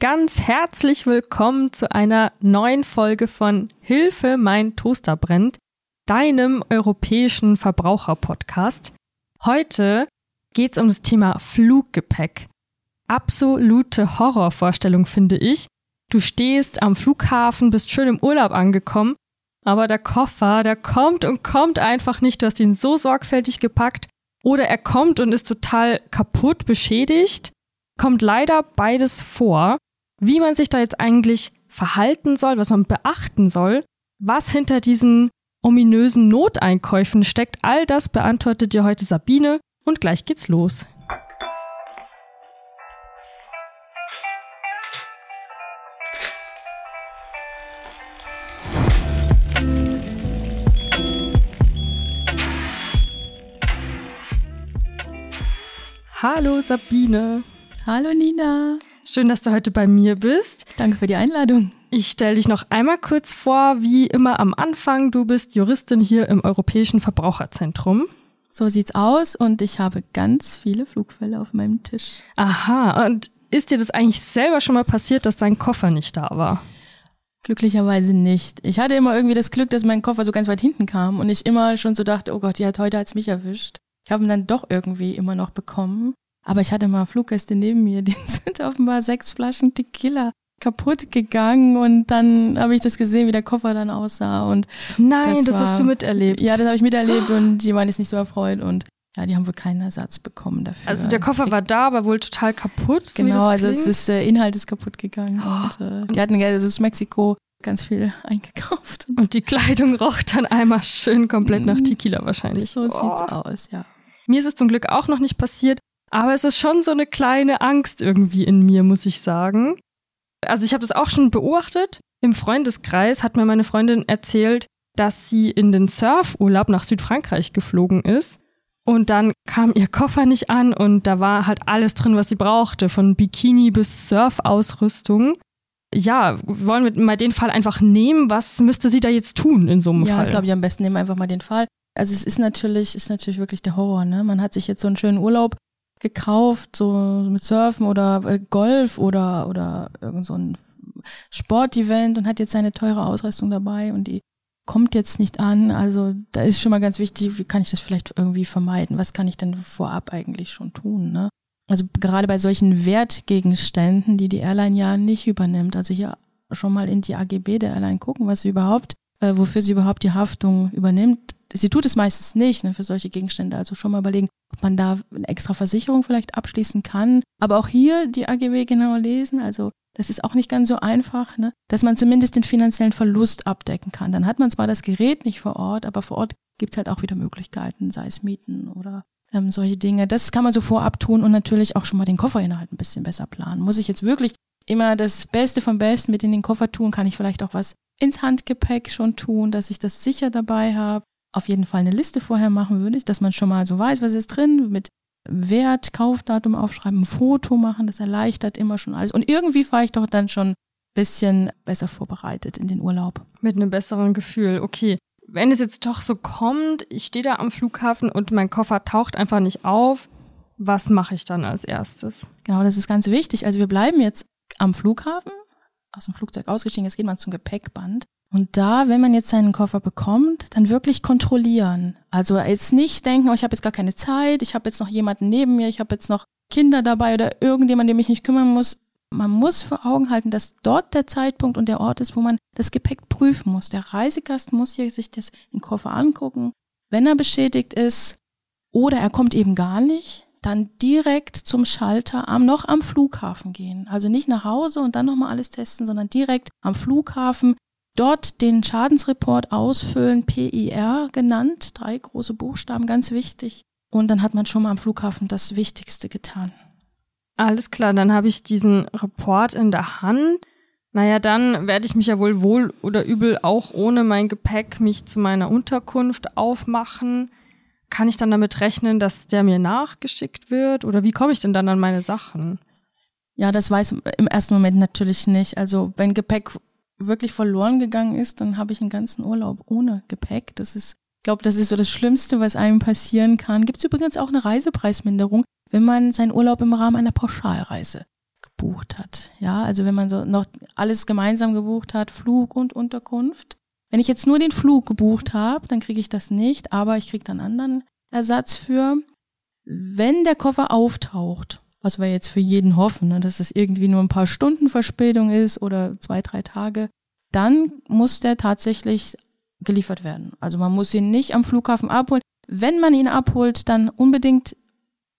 ganz herzlich willkommen zu einer neuen Folge von Hilfe, mein Toaster brennt, deinem europäischen Verbraucherpodcast. Heute geht's um das Thema Fluggepäck. Absolute Horrorvorstellung, finde ich. Du stehst am Flughafen, bist schön im Urlaub angekommen, aber der Koffer, der kommt und kommt einfach nicht. Du hast ihn so sorgfältig gepackt. Oder er kommt und ist total kaputt, beschädigt. Kommt leider beides vor. Wie man sich da jetzt eigentlich verhalten soll, was man beachten soll, was hinter diesen ominösen Noteinkäufen steckt, all das beantwortet dir heute Sabine und gleich geht's los. Hallo Sabine. Hallo Nina. Schön, dass du heute bei mir bist. Danke für die Einladung. Ich stelle dich noch einmal kurz vor, wie immer am Anfang. Du bist Juristin hier im Europäischen Verbraucherzentrum. So sieht's aus und ich habe ganz viele Flugfälle auf meinem Tisch. Aha, und ist dir das eigentlich selber schon mal passiert, dass dein Koffer nicht da war? Glücklicherweise nicht. Ich hatte immer irgendwie das Glück, dass mein Koffer so ganz weit hinten kam und ich immer schon so dachte, oh Gott, die hat heute hat's mich erwischt. Ich habe ihn dann doch irgendwie immer noch bekommen. Aber ich hatte mal Fluggäste neben mir, die sind offenbar sechs Flaschen Tequila kaputt gegangen und dann habe ich das gesehen, wie der Koffer dann aussah und Nein, das, das war, hast du miterlebt. Ja, das habe ich miterlebt und die waren jetzt nicht so erfreut und ja, die haben wohl keinen Ersatz bekommen dafür. Also der Koffer war da, aber wohl total kaputt. So genau, also es ist der Inhalt ist kaputt gegangen oh. und äh, die hatten also aus Mexiko ganz viel eingekauft. Und die Kleidung roch dann einmal schön komplett nach mhm. Tequila wahrscheinlich. So oh. sieht's aus, ja. Mir ist es zum Glück auch noch nicht passiert, aber es ist schon so eine kleine Angst irgendwie in mir, muss ich sagen. Also ich habe das auch schon beobachtet. Im Freundeskreis hat mir meine Freundin erzählt, dass sie in den Surfurlaub nach Südfrankreich geflogen ist. Und dann kam ihr Koffer nicht an und da war halt alles drin, was sie brauchte, von Bikini bis Surfausrüstung. Ja, wollen wir mal den Fall einfach nehmen? Was müsste sie da jetzt tun in so einem ja, Fall? Ja, das glaube ich am besten. Nehmen wir einfach mal den Fall. Also es ist natürlich, ist natürlich wirklich der Horror, ne? Man hat sich jetzt so einen schönen Urlaub gekauft, so mit Surfen oder äh, Golf oder, oder irgend so ein Sportevent und hat jetzt seine teure Ausrüstung dabei und die kommt jetzt nicht an. Also da ist schon mal ganz wichtig, wie kann ich das vielleicht irgendwie vermeiden? Was kann ich denn vorab eigentlich schon tun? Ne? Also gerade bei solchen Wertgegenständen, die die Airline ja nicht übernimmt. Also hier schon mal in die AGB der Airline gucken, was sie überhaupt, äh, wofür sie überhaupt die Haftung übernimmt. Sie tut es meistens nicht ne, für solche Gegenstände. Also schon mal überlegen, ob man da eine extra Versicherung vielleicht abschließen kann. Aber auch hier die AGB genau lesen. Also das ist auch nicht ganz so einfach, ne? dass man zumindest den finanziellen Verlust abdecken kann. Dann hat man zwar das Gerät nicht vor Ort, aber vor Ort gibt es halt auch wieder Möglichkeiten, sei es Mieten oder ähm, solche Dinge. Das kann man so vorab tun und natürlich auch schon mal den Kofferinhalt ein bisschen besser planen. Muss ich jetzt wirklich immer das Beste vom Besten mit in den Koffer tun? Kann ich vielleicht auch was ins Handgepäck schon tun, dass ich das sicher dabei habe? Auf jeden Fall eine Liste vorher machen würde ich, dass man schon mal so weiß, was ist drin, mit Wert, Kaufdatum aufschreiben, ein Foto machen, das erleichtert immer schon alles. Und irgendwie fahre ich doch dann schon ein bisschen besser vorbereitet in den Urlaub. Mit einem besseren Gefühl, okay. Wenn es jetzt doch so kommt, ich stehe da am Flughafen und mein Koffer taucht einfach nicht auf, was mache ich dann als erstes? Genau, das ist ganz wichtig. Also wir bleiben jetzt am Flughafen, aus dem Flugzeug ausgestiegen, jetzt geht man zum Gepäckband. Und da, wenn man jetzt seinen Koffer bekommt, dann wirklich kontrollieren. Also jetzt nicht denken, oh, ich habe jetzt gar keine Zeit, ich habe jetzt noch jemanden neben mir, ich habe jetzt noch Kinder dabei oder irgendjemand, dem ich nicht kümmern muss. Man muss vor Augen halten, dass dort der Zeitpunkt und der Ort ist, wo man das Gepäck prüfen muss. Der Reisegast muss hier sich das, den Koffer angucken. Wenn er beschädigt ist oder er kommt eben gar nicht, dann direkt zum Schalter am, noch am Flughafen gehen. Also nicht nach Hause und dann nochmal alles testen, sondern direkt am Flughafen Dort den Schadensreport ausfüllen, PIR genannt, drei große Buchstaben, ganz wichtig. Und dann hat man schon mal am Flughafen das Wichtigste getan. Alles klar, dann habe ich diesen Report in der Hand. Naja, dann werde ich mich ja wohl wohl oder übel auch ohne mein Gepäck mich zu meiner Unterkunft aufmachen. Kann ich dann damit rechnen, dass der mir nachgeschickt wird? Oder wie komme ich denn dann an meine Sachen? Ja, das weiß im ersten Moment natürlich nicht. Also wenn Gepäck wirklich verloren gegangen ist, dann habe ich einen ganzen Urlaub ohne Gepäck. Das ist, glaube, das ist so das Schlimmste, was einem passieren kann. Gibt es übrigens auch eine Reisepreisminderung, wenn man seinen Urlaub im Rahmen einer Pauschalreise gebucht hat. Ja, also wenn man so noch alles gemeinsam gebucht hat, Flug und Unterkunft. Wenn ich jetzt nur den Flug gebucht habe, dann kriege ich das nicht, aber ich kriege dann anderen Ersatz für. Wenn der Koffer auftaucht, was wir jetzt für jeden hoffen, ne, dass es irgendwie nur ein paar Stunden Verspätung ist oder zwei, drei Tage, dann muss der tatsächlich geliefert werden. Also man muss ihn nicht am Flughafen abholen. Wenn man ihn abholt, dann unbedingt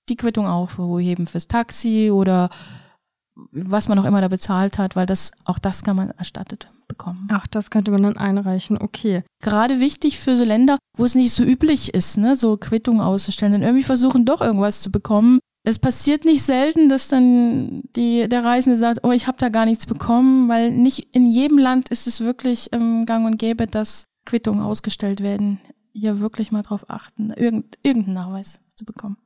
die Quittung aufheben fürs Taxi oder was man auch immer da bezahlt hat, weil das auch das kann man erstattet bekommen. Ach, das könnte man dann einreichen, okay. Gerade wichtig für so Länder, wo es nicht so üblich ist, ne, so Quittungen auszustellen, denn irgendwie versuchen doch irgendwas zu bekommen. Es passiert nicht selten, dass dann die, der Reisende sagt, oh, ich habe da gar nichts bekommen, weil nicht in jedem Land ist es wirklich ähm, gang und gäbe, dass Quittungen ausgestellt werden. Hier wirklich mal drauf achten, irgend, irgendeinen Nachweis zu bekommen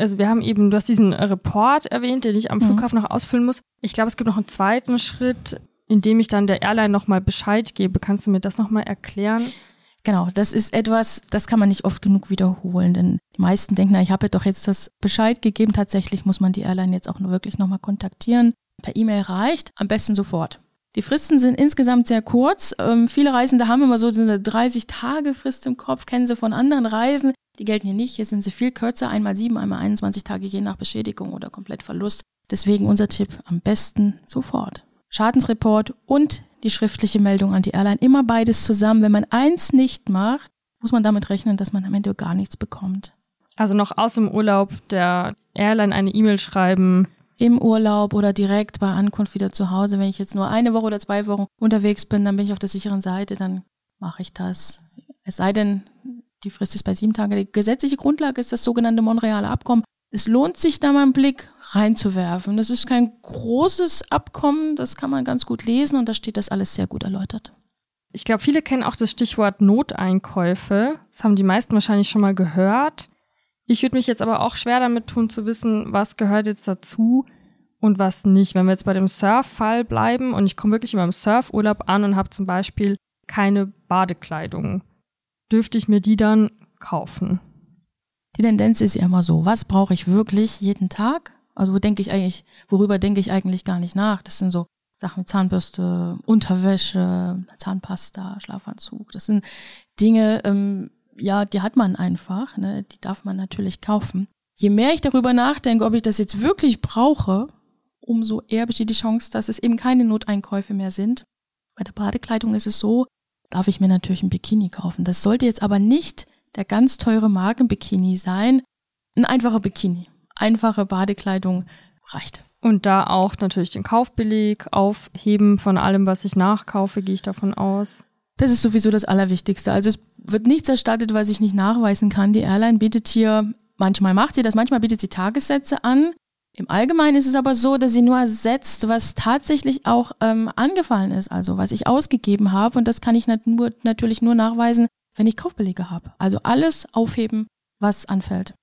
also wir haben eben, du hast diesen Report erwähnt, den ich am mhm. Flughafen noch ausfüllen muss. Ich glaube, es gibt noch einen zweiten Schritt, in dem ich dann der Airline nochmal Bescheid gebe. Kannst du mir das nochmal erklären? Genau, das ist etwas, das kann man nicht oft genug wiederholen, denn die meisten denken, na, ich habe doch jetzt das Bescheid gegeben. Tatsächlich muss man die Airline jetzt auch nur wirklich nochmal kontaktieren. Per E-Mail reicht, am besten sofort. Die Fristen sind insgesamt sehr kurz. Ähm, viele Reisende haben immer so eine 30 Tage Frist im Kopf, kennen sie von anderen Reisen. Die gelten hier nicht. Hier sind sie viel kürzer, einmal sieben, einmal 21 Tage, je nach Beschädigung oder Komplettverlust. Deswegen unser Tipp, am besten sofort. Schadensreport und die schriftliche Meldung an die Airline. Immer beides zusammen. Wenn man eins nicht macht, muss man damit rechnen, dass man am Ende gar nichts bekommt. Also noch aus dem Urlaub der Airline eine E-Mail schreiben. Im Urlaub oder direkt bei Ankunft wieder zu Hause. Wenn ich jetzt nur eine Woche oder zwei Wochen unterwegs bin, dann bin ich auf der sicheren Seite, dann mache ich das. Es sei denn, die Frist ist bei sieben Tagen. Die gesetzliche Grundlage ist das sogenannte Montrealer Abkommen. Es lohnt sich da mal einen Blick reinzuwerfen. Das ist kein großes Abkommen, das kann man ganz gut lesen und da steht das alles sehr gut erläutert. Ich glaube, viele kennen auch das Stichwort Noteinkäufe. Das haben die meisten wahrscheinlich schon mal gehört. Ich würde mich jetzt aber auch schwer damit tun zu wissen, was gehört jetzt dazu und was nicht. Wenn wir jetzt bei dem Surf-Fall bleiben und ich komme wirklich in meinem Surfurlaub an und habe zum Beispiel keine Badekleidung dürfte ich mir die dann kaufen? Die Tendenz ist ja immer so, was brauche ich wirklich jeden Tag? Also denke ich eigentlich, worüber denke ich eigentlich gar nicht nach? Das sind so Sachen wie Zahnbürste, Unterwäsche, Zahnpasta, Schlafanzug. Das sind Dinge, ähm, ja, die hat man einfach, ne? die darf man natürlich kaufen. Je mehr ich darüber nachdenke, ob ich das jetzt wirklich brauche, umso eher besteht die Chance, dass es eben keine Noteinkäufe mehr sind. Bei der Badekleidung ist es so, darf ich mir natürlich ein Bikini kaufen. Das sollte jetzt aber nicht der ganz teure Markenbikini sein. Ein einfacher Bikini. Einfache Badekleidung reicht. Und da auch natürlich den Kaufbeleg aufheben von allem, was ich nachkaufe, gehe ich davon aus. Das ist sowieso das Allerwichtigste. Also es wird nichts erstattet, was ich nicht nachweisen kann. Die Airline bietet hier, manchmal macht sie das, manchmal bietet sie Tagessätze an. Im Allgemeinen ist es aber so, dass sie nur ersetzt, was tatsächlich auch ähm, angefallen ist, also was ich ausgegeben habe. Und das kann ich nat nur, natürlich nur nachweisen, wenn ich Kaufbelege habe. Also alles aufheben, was anfällt.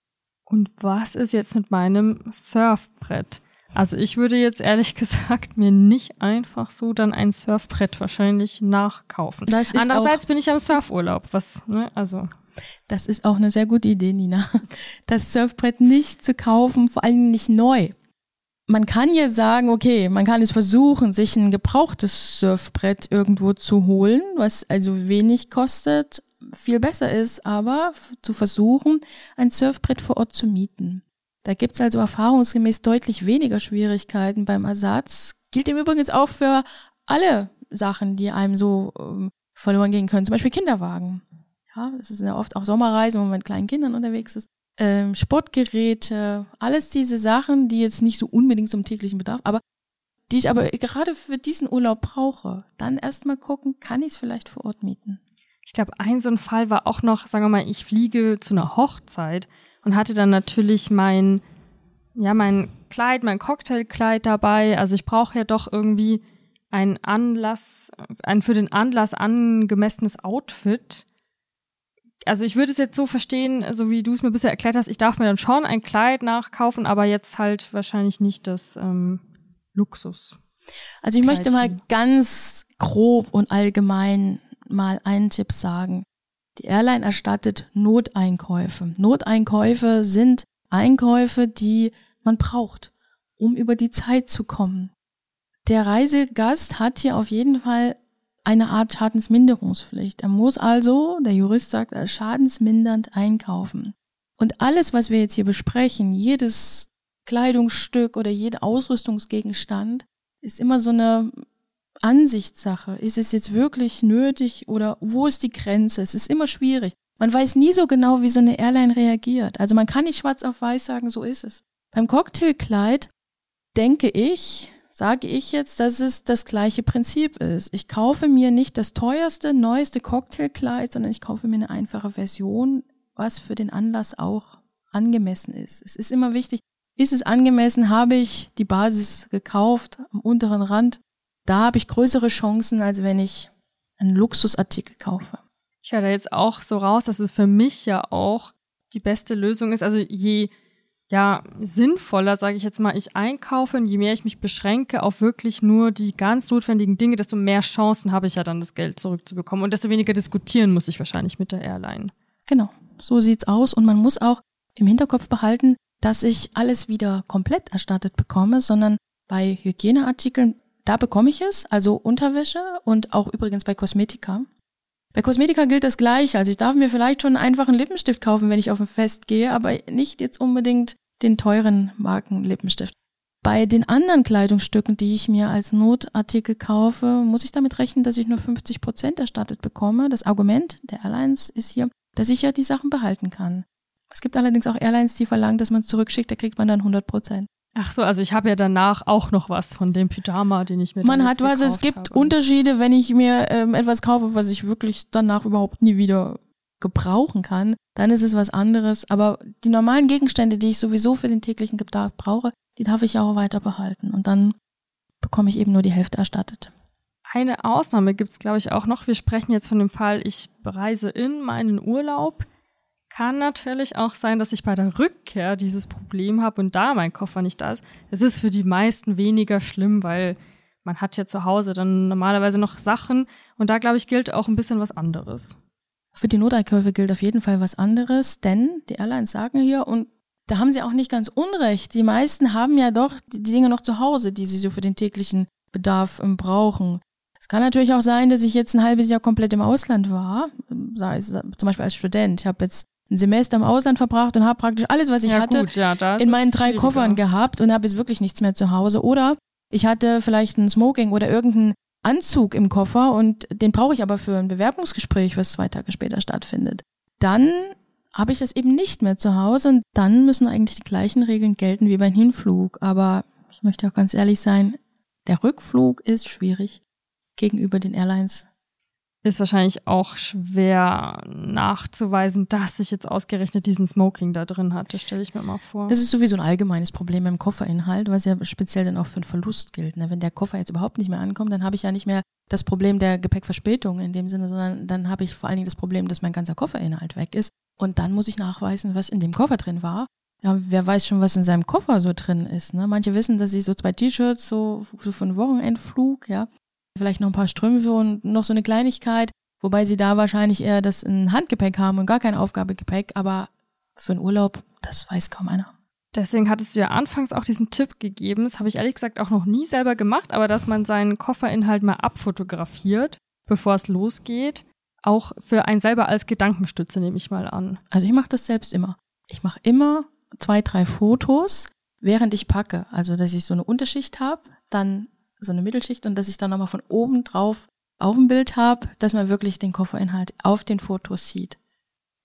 Und was ist jetzt mit meinem Surfbrett? Also ich würde jetzt ehrlich gesagt mir nicht einfach so dann ein Surfbrett wahrscheinlich nachkaufen. Andererseits bin ich am Surfurlaub, was, ne, also. Das ist auch eine sehr gute Idee, Nina. Das Surfbrett nicht zu kaufen, vor allem nicht neu. Man kann jetzt sagen, okay, man kann es versuchen, sich ein gebrauchtes Surfbrett irgendwo zu holen, was also wenig kostet, viel besser ist, aber zu versuchen, ein Surfbrett vor Ort zu mieten. Da gibt's also erfahrungsgemäß deutlich weniger Schwierigkeiten beim Ersatz. Gilt im Übrigen auch für alle Sachen, die einem so ähm, verloren gehen können, zum Beispiel Kinderwagen. Ja, es ist ja oft auch Sommerreisen, wo man mit kleinen Kindern unterwegs ist. Ähm, Sportgeräte, alles diese Sachen, die jetzt nicht so unbedingt zum täglichen Bedarf, aber die ich aber gerade für diesen Urlaub brauche. Dann erstmal gucken, kann ich es vielleicht vor Ort mieten? Ich glaube, ein so ein Fall war auch noch, sagen wir mal, ich fliege zu einer Hochzeit und hatte dann natürlich mein, ja, mein Kleid, mein Cocktailkleid dabei. Also ich brauche ja doch irgendwie ein Anlass, ein für den Anlass angemessenes Outfit also ich würde es jetzt so verstehen, so wie du es mir bisher erklärt hast, ich darf mir dann schon ein Kleid nachkaufen, aber jetzt halt wahrscheinlich nicht das ähm, Luxus. Also ich möchte mal ganz grob und allgemein mal einen Tipp sagen. Die Airline erstattet Noteinkäufe. Noteinkäufe sind Einkäufe, die man braucht. um über die Zeit zu kommen. Der Reisegast hat hier auf jeden Fall eine Art Schadensminderungspflicht. Er muss also, der Jurist sagt, schadensmindernd einkaufen. Und alles, was wir jetzt hier besprechen, jedes Kleidungsstück oder jeder Ausrüstungsgegenstand, ist immer so eine Ansichtssache. Ist es jetzt wirklich nötig oder wo ist die Grenze? Es ist immer schwierig. Man weiß nie so genau, wie so eine Airline reagiert. Also man kann nicht schwarz auf weiß sagen, so ist es. Beim Cocktailkleid denke ich, sage ich jetzt, dass es das gleiche Prinzip ist. Ich kaufe mir nicht das teuerste, neueste Cocktailkleid, sondern ich kaufe mir eine einfache Version, was für den Anlass auch angemessen ist. Es ist immer wichtig, ist es angemessen, habe ich die Basis gekauft am unteren Rand, da habe ich größere Chancen, als wenn ich einen Luxusartikel kaufe. Ich höre da jetzt auch so raus, dass es für mich ja auch die beste Lösung ist. Also je ja, sinnvoller, sage ich jetzt mal, ich einkaufe und je mehr ich mich beschränke auf wirklich nur die ganz notwendigen Dinge, desto mehr Chancen habe ich ja dann, das Geld zurückzubekommen. Und desto weniger diskutieren muss ich wahrscheinlich mit der Airline. Genau, so sieht's aus. Und man muss auch im Hinterkopf behalten, dass ich alles wieder komplett erstattet bekomme, sondern bei Hygieneartikeln, da bekomme ich es, also Unterwäsche und auch übrigens bei Kosmetika. Bei Kosmetika gilt das gleiche. Also ich darf mir vielleicht schon einen einfachen Lippenstift kaufen, wenn ich auf ein Fest gehe, aber nicht jetzt unbedingt den teuren Markenlippenstift. Bei den anderen Kleidungsstücken, die ich mir als Notartikel kaufe, muss ich damit rechnen, dass ich nur 50 Prozent erstattet bekomme. Das Argument der Airlines ist hier, dass ich ja die Sachen behalten kann. Es gibt allerdings auch Airlines, die verlangen, dass man es zurückschickt, da kriegt man dann 100 Prozent. Ach so, also ich habe ja danach auch noch was von dem Pyjama, den ich mir Man hat was, es gibt habe. Unterschiede, wenn ich mir ähm, etwas kaufe, was ich wirklich danach überhaupt nie wieder gebrauchen kann, dann ist es was anderes. Aber die normalen Gegenstände, die ich sowieso für den täglichen Gebrauch brauche, die darf ich auch weiter behalten. Und dann bekomme ich eben nur die Hälfte erstattet. Eine Ausnahme gibt es, glaube ich, auch noch. Wir sprechen jetzt von dem Fall, ich reise in meinen Urlaub kann natürlich auch sein, dass ich bei der Rückkehr dieses Problem habe und da mein Koffer nicht da ist. Es ist für die meisten weniger schlimm, weil man hat ja zu Hause dann normalerweise noch Sachen und da glaube ich gilt auch ein bisschen was anderes. Für die Noteinkäufe gilt auf jeden Fall was anderes, denn die Airlines sagen hier und da haben sie auch nicht ganz unrecht. Die meisten haben ja doch die Dinge noch zu Hause, die sie so für den täglichen Bedarf ähm, brauchen. Es kann natürlich auch sein, dass ich jetzt ein halbes Jahr komplett im Ausland war, sei es zum Beispiel als Student. Ich habe jetzt ein Semester im Ausland verbracht und habe praktisch alles, was ich ja, hatte, gut, ja, in meinen drei Koffern gehabt und habe jetzt wirklich nichts mehr zu Hause. Oder ich hatte vielleicht ein Smoking oder irgendeinen Anzug im Koffer und den brauche ich aber für ein Bewerbungsgespräch, was zwei Tage später stattfindet. Dann habe ich das eben nicht mehr zu Hause und dann müssen eigentlich die gleichen Regeln gelten wie beim Hinflug. Aber ich möchte auch ganz ehrlich sein, der Rückflug ist schwierig gegenüber den Airlines ist wahrscheinlich auch schwer nachzuweisen, dass ich jetzt ausgerechnet diesen Smoking da drin hatte, stelle ich mir mal vor. Das ist sowieso ein allgemeines Problem im Kofferinhalt, was ja speziell dann auch für einen Verlust gilt. Ne? Wenn der Koffer jetzt überhaupt nicht mehr ankommt, dann habe ich ja nicht mehr das Problem der Gepäckverspätung in dem Sinne, sondern dann habe ich vor allen Dingen das Problem, dass mein ganzer Kofferinhalt weg ist. Und dann muss ich nachweisen, was in dem Koffer drin war. Ja, wer weiß schon, was in seinem Koffer so drin ist. Ne? Manche wissen, dass sie so zwei T-Shirts so, so für einen Wochenendflug, ja, vielleicht noch ein paar Strümpfe und noch so eine Kleinigkeit, wobei sie da wahrscheinlich eher das in Handgepäck haben und gar kein Aufgabegepäck, aber für einen Urlaub, das weiß kaum einer. Deswegen hattest du ja anfangs auch diesen Tipp gegeben, das habe ich ehrlich gesagt auch noch nie selber gemacht, aber dass man seinen Kofferinhalt mal abfotografiert, bevor es losgeht, auch für einen selber als Gedankenstütze nehme ich mal an. Also ich mache das selbst immer. Ich mache immer zwei, drei Fotos, während ich packe. Also dass ich so eine Unterschicht habe, dann so eine Mittelschicht und dass ich dann nochmal von oben drauf auch ein Bild habe, dass man wirklich den Kofferinhalt auf den Fotos sieht.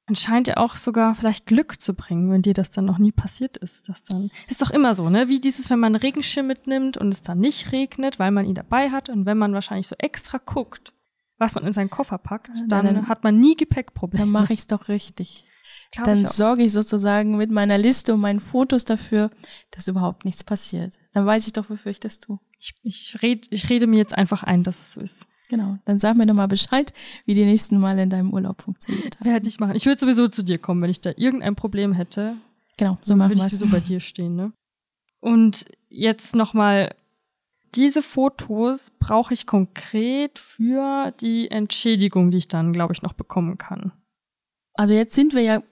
Man scheint ja auch sogar vielleicht Glück zu bringen, wenn dir das dann noch nie passiert ist. Das dann ist doch immer so, ne? Wie dieses, wenn man einen Regenschirm mitnimmt und es dann nicht regnet, weil man ihn dabei hat und wenn man wahrscheinlich so extra guckt, was man in seinen Koffer packt, dann, dann hat man nie Gepäckprobleme. Dann mache ich es doch richtig. Glaub dann sorge ich sozusagen mit meiner Liste und meinen Fotos dafür, dass überhaupt nichts passiert. Dann weiß ich doch, wofür ich das tue. Ich, ich, red, ich rede mir jetzt einfach ein, dass es so ist. Genau. Dann sag mir doch mal Bescheid, wie die nächsten Male in deinem Urlaub funktioniert. Werde ich machen. Ich würde sowieso zu dir kommen, wenn ich da irgendein Problem hätte. Genau, so machen wir Würde ich sowieso bei dir stehen, ne? Und jetzt nochmal, diese Fotos brauche ich konkret für die Entschädigung, die ich dann, glaube ich, noch bekommen kann. Also jetzt sind wir ja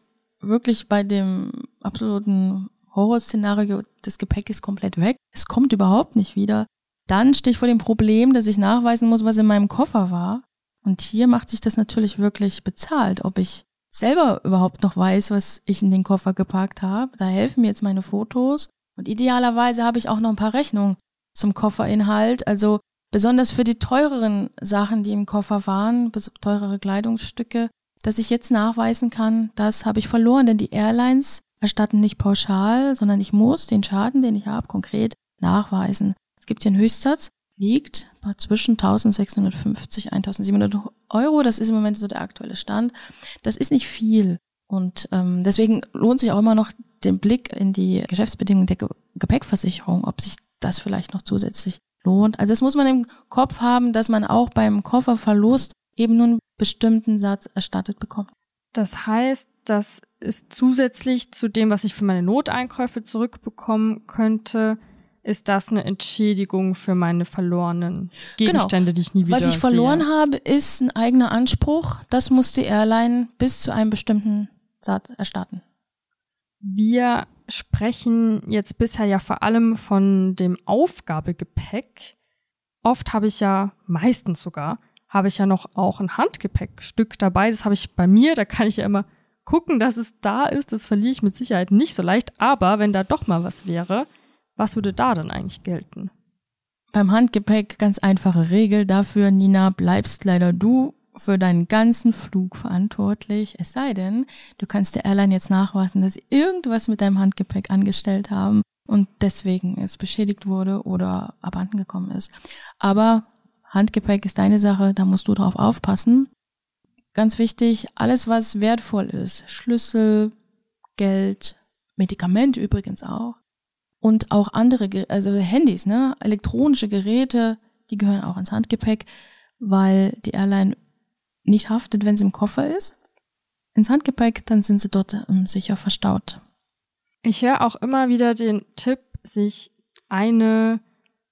wirklich bei dem absoluten Horrorszenario, das Gepäck ist komplett weg, es kommt überhaupt nicht wieder, dann stehe ich vor dem Problem, dass ich nachweisen muss, was in meinem Koffer war. Und hier macht sich das natürlich wirklich bezahlt, ob ich selber überhaupt noch weiß, was ich in den Koffer gepackt habe. Da helfen mir jetzt meine Fotos. Und idealerweise habe ich auch noch ein paar Rechnungen zum Kofferinhalt. Also besonders für die teureren Sachen, die im Koffer waren, teurere Kleidungsstücke, dass ich jetzt nachweisen kann, das habe ich verloren, denn die Airlines erstatten nicht pauschal, sondern ich muss den Schaden, den ich habe, konkret nachweisen. Gibt hier einen Höchstsatz, liegt zwischen 1650, 1700 Euro. Das ist im Moment so der aktuelle Stand. Das ist nicht viel. Und ähm, deswegen lohnt sich auch immer noch den Blick in die Geschäftsbedingungen der Ge Gepäckversicherung, ob sich das vielleicht noch zusätzlich lohnt. Also das muss man im Kopf haben, dass man auch beim Kofferverlust eben nur einen bestimmten Satz erstattet bekommt. Das heißt, das ist zusätzlich zu dem, was ich für meine Noteinkäufe zurückbekommen könnte, ist das eine Entschädigung für meine verlorenen genau. Gegenstände, genau. die ich nie wieder Was ich verloren sehe. habe, ist ein eigener Anspruch. Das muss die Airline bis zu einem bestimmten Satz erstatten. Wir sprechen jetzt bisher ja vor allem von dem Aufgabegepäck. Oft habe ich ja, meistens sogar, habe ich ja noch auch ein Handgepäckstück dabei. Das habe ich bei mir, da kann ich ja immer gucken, dass es da ist. Das verliere ich mit Sicherheit nicht so leicht. Aber wenn da doch mal was wäre, was würde da dann eigentlich gelten? Beim Handgepäck ganz einfache Regel dafür, Nina, bleibst leider du für deinen ganzen Flug verantwortlich. Es sei denn, du kannst der Airline jetzt nachweisen, dass sie irgendwas mit deinem Handgepäck angestellt haben und deswegen es beschädigt wurde oder abhanden gekommen ist. Aber Handgepäck ist deine Sache, da musst du drauf aufpassen. Ganz wichtig, alles was wertvoll ist, Schlüssel, Geld, Medikament übrigens auch und auch andere, also Handys, ne, elektronische Geräte, die gehören auch ins Handgepäck, weil die Airline nicht haftet, wenn sie im Koffer ist. Ins Handgepäck, dann sind sie dort ähm, sicher verstaut. Ich höre auch immer wieder den Tipp, sich eine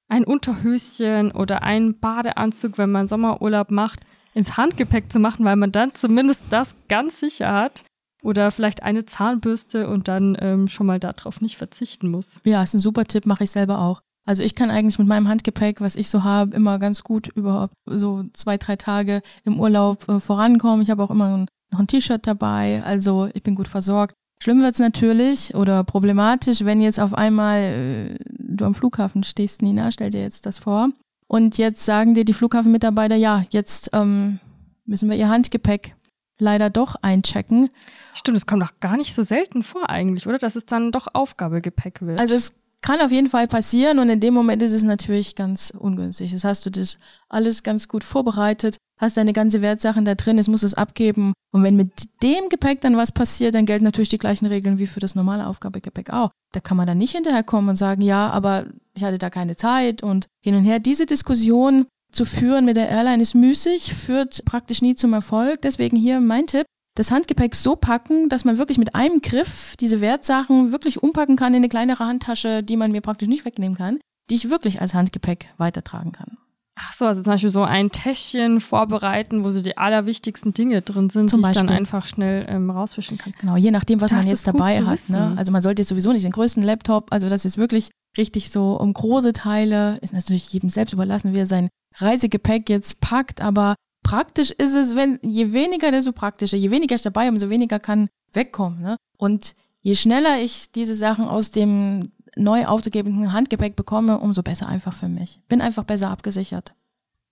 ein Unterhöschen oder einen Badeanzug, wenn man Sommerurlaub macht, ins Handgepäck zu machen, weil man dann zumindest das ganz sicher hat. Oder vielleicht eine Zahnbürste und dann ähm, schon mal darauf nicht verzichten muss. Ja, ist ein super Tipp, mache ich selber auch. Also ich kann eigentlich mit meinem Handgepäck, was ich so habe, immer ganz gut über so zwei, drei Tage im Urlaub äh, vorankommen. Ich habe auch immer noch ein T-Shirt dabei, also ich bin gut versorgt. Schlimm wird's natürlich oder problematisch, wenn jetzt auf einmal äh, du am Flughafen stehst, Nina, stell dir jetzt das vor. Und jetzt sagen dir die Flughafenmitarbeiter, ja, jetzt ähm, müssen wir ihr Handgepäck leider doch einchecken. Stimmt, das kommt doch gar nicht so selten vor eigentlich, oder? Dass es dann doch Aufgabegepäck wird. Also es kann auf jeden Fall passieren und in dem Moment ist es natürlich ganz ungünstig. Das hast du das alles ganz gut vorbereitet, hast deine ganze Wertsachen da drin, es muss es abgeben. Und wenn mit dem Gepäck dann was passiert, dann gelten natürlich die gleichen Regeln wie für das normale Aufgabegepäck auch. Da kann man dann nicht hinterherkommen und sagen, ja, aber ich hatte da keine Zeit und hin und her. Diese Diskussion zu führen mit der Airline ist müßig, führt praktisch nie zum Erfolg. Deswegen hier mein Tipp, das Handgepäck so packen, dass man wirklich mit einem Griff diese Wertsachen wirklich umpacken kann in eine kleinere Handtasche, die man mir praktisch nicht wegnehmen kann, die ich wirklich als Handgepäck weitertragen kann. Ach so, also zum Beispiel so ein Täschchen vorbereiten, wo so die allerwichtigsten Dinge drin sind, zum die Beispiel. ich dann einfach schnell ähm, rausfischen kann. Genau, je nachdem, was das man jetzt dabei hat. Ne? Also man sollte jetzt sowieso nicht den größten Laptop, also das ist wirklich richtig so um große Teile, ist natürlich jedem selbst überlassen, wie er sein Reisegepäck jetzt packt, aber praktisch ist es, wenn je weniger, desto praktischer. Je weniger ich dabei, umso weniger kann wegkommen. Ne? Und je schneller ich diese Sachen aus dem neu aufzugebenden Handgepäck bekomme, umso besser einfach für mich. Bin einfach besser abgesichert.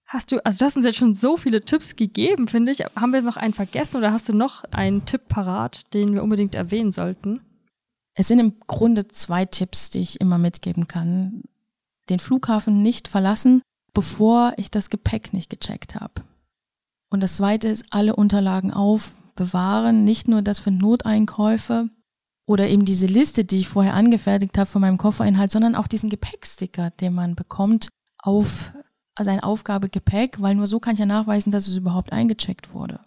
Hast du, also du hast uns jetzt schon so viele Tipps gegeben, finde ich. Haben wir jetzt noch einen vergessen oder hast du noch einen Tipp parat, den wir unbedingt erwähnen sollten? Es sind im Grunde zwei Tipps, die ich immer mitgeben kann. Den Flughafen nicht verlassen, bevor ich das Gepäck nicht gecheckt habe. Und das zweite ist, alle Unterlagen aufbewahren, nicht nur das für Noteinkäufe oder eben diese Liste, die ich vorher angefertigt habe von meinem Kofferinhalt, sondern auch diesen Gepäcksticker, den man bekommt auf also Aufgabegepäck, weil nur so kann ich ja nachweisen, dass es überhaupt eingecheckt wurde.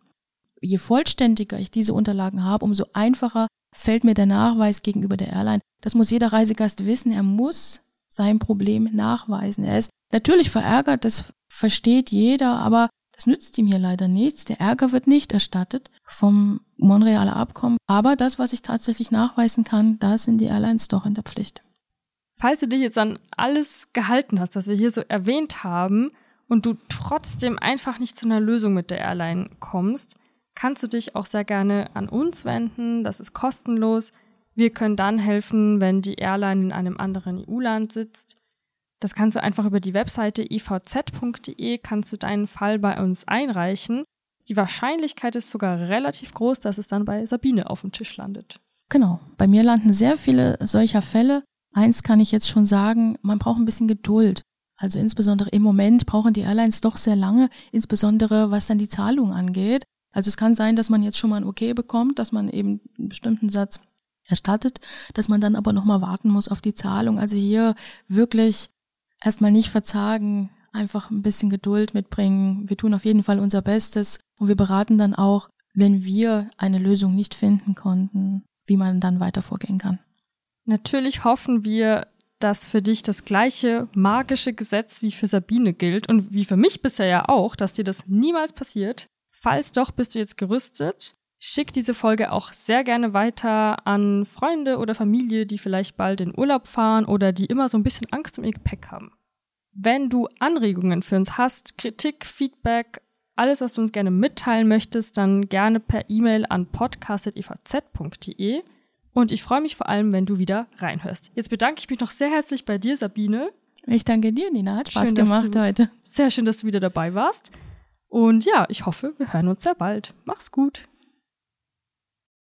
Je vollständiger ich diese Unterlagen habe, umso einfacher fällt mir der Nachweis gegenüber der Airline. Das muss jeder Reisegast wissen. Er muss sein Problem nachweisen. Er ist natürlich verärgert, das versteht jeder, aber das nützt ihm hier leider nichts. Der Ärger wird nicht erstattet vom Monrealer Abkommen. Aber das, was ich tatsächlich nachweisen kann, da sind die Airlines doch in der Pflicht. Falls du dich jetzt an alles gehalten hast, was wir hier so erwähnt haben, und du trotzdem einfach nicht zu einer Lösung mit der Airline kommst, kannst du dich auch sehr gerne an uns wenden. Das ist kostenlos. Wir können dann helfen, wenn die Airline in einem anderen EU-Land sitzt. Das kannst du einfach über die Webseite ivz.de kannst du deinen Fall bei uns einreichen. Die Wahrscheinlichkeit ist sogar relativ groß, dass es dann bei Sabine auf dem Tisch landet. Genau. Bei mir landen sehr viele solcher Fälle. Eins kann ich jetzt schon sagen, man braucht ein bisschen Geduld. Also insbesondere im Moment brauchen die Airlines doch sehr lange, insbesondere was dann die Zahlung angeht. Also es kann sein, dass man jetzt schon mal ein Okay bekommt, dass man eben einen bestimmten Satz erstattet, dass man dann aber nochmal warten muss auf die Zahlung. Also hier wirklich erstmal nicht verzagen, einfach ein bisschen Geduld mitbringen. Wir tun auf jeden Fall unser Bestes und wir beraten dann auch, wenn wir eine Lösung nicht finden konnten, wie man dann weiter vorgehen kann. Natürlich hoffen wir, dass für dich das gleiche magische Gesetz wie für Sabine gilt und wie für mich bisher ja auch, dass dir das niemals passiert. Falls doch, bist du jetzt gerüstet. Schick diese Folge auch sehr gerne weiter an Freunde oder Familie, die vielleicht bald in Urlaub fahren oder die immer so ein bisschen Angst um ihr Gepäck haben. Wenn du Anregungen für uns hast, Kritik, Feedback, alles, was du uns gerne mitteilen möchtest, dann gerne per E-Mail an podcast.evz.de. Und ich freue mich vor allem, wenn du wieder reinhörst. Jetzt bedanke ich mich noch sehr herzlich bei dir, Sabine. Ich danke dir, Nina. Hat Spaß schön, gemacht heute. Sehr schön, dass du wieder dabei warst. Und ja, ich hoffe, wir hören uns sehr bald. Mach's gut.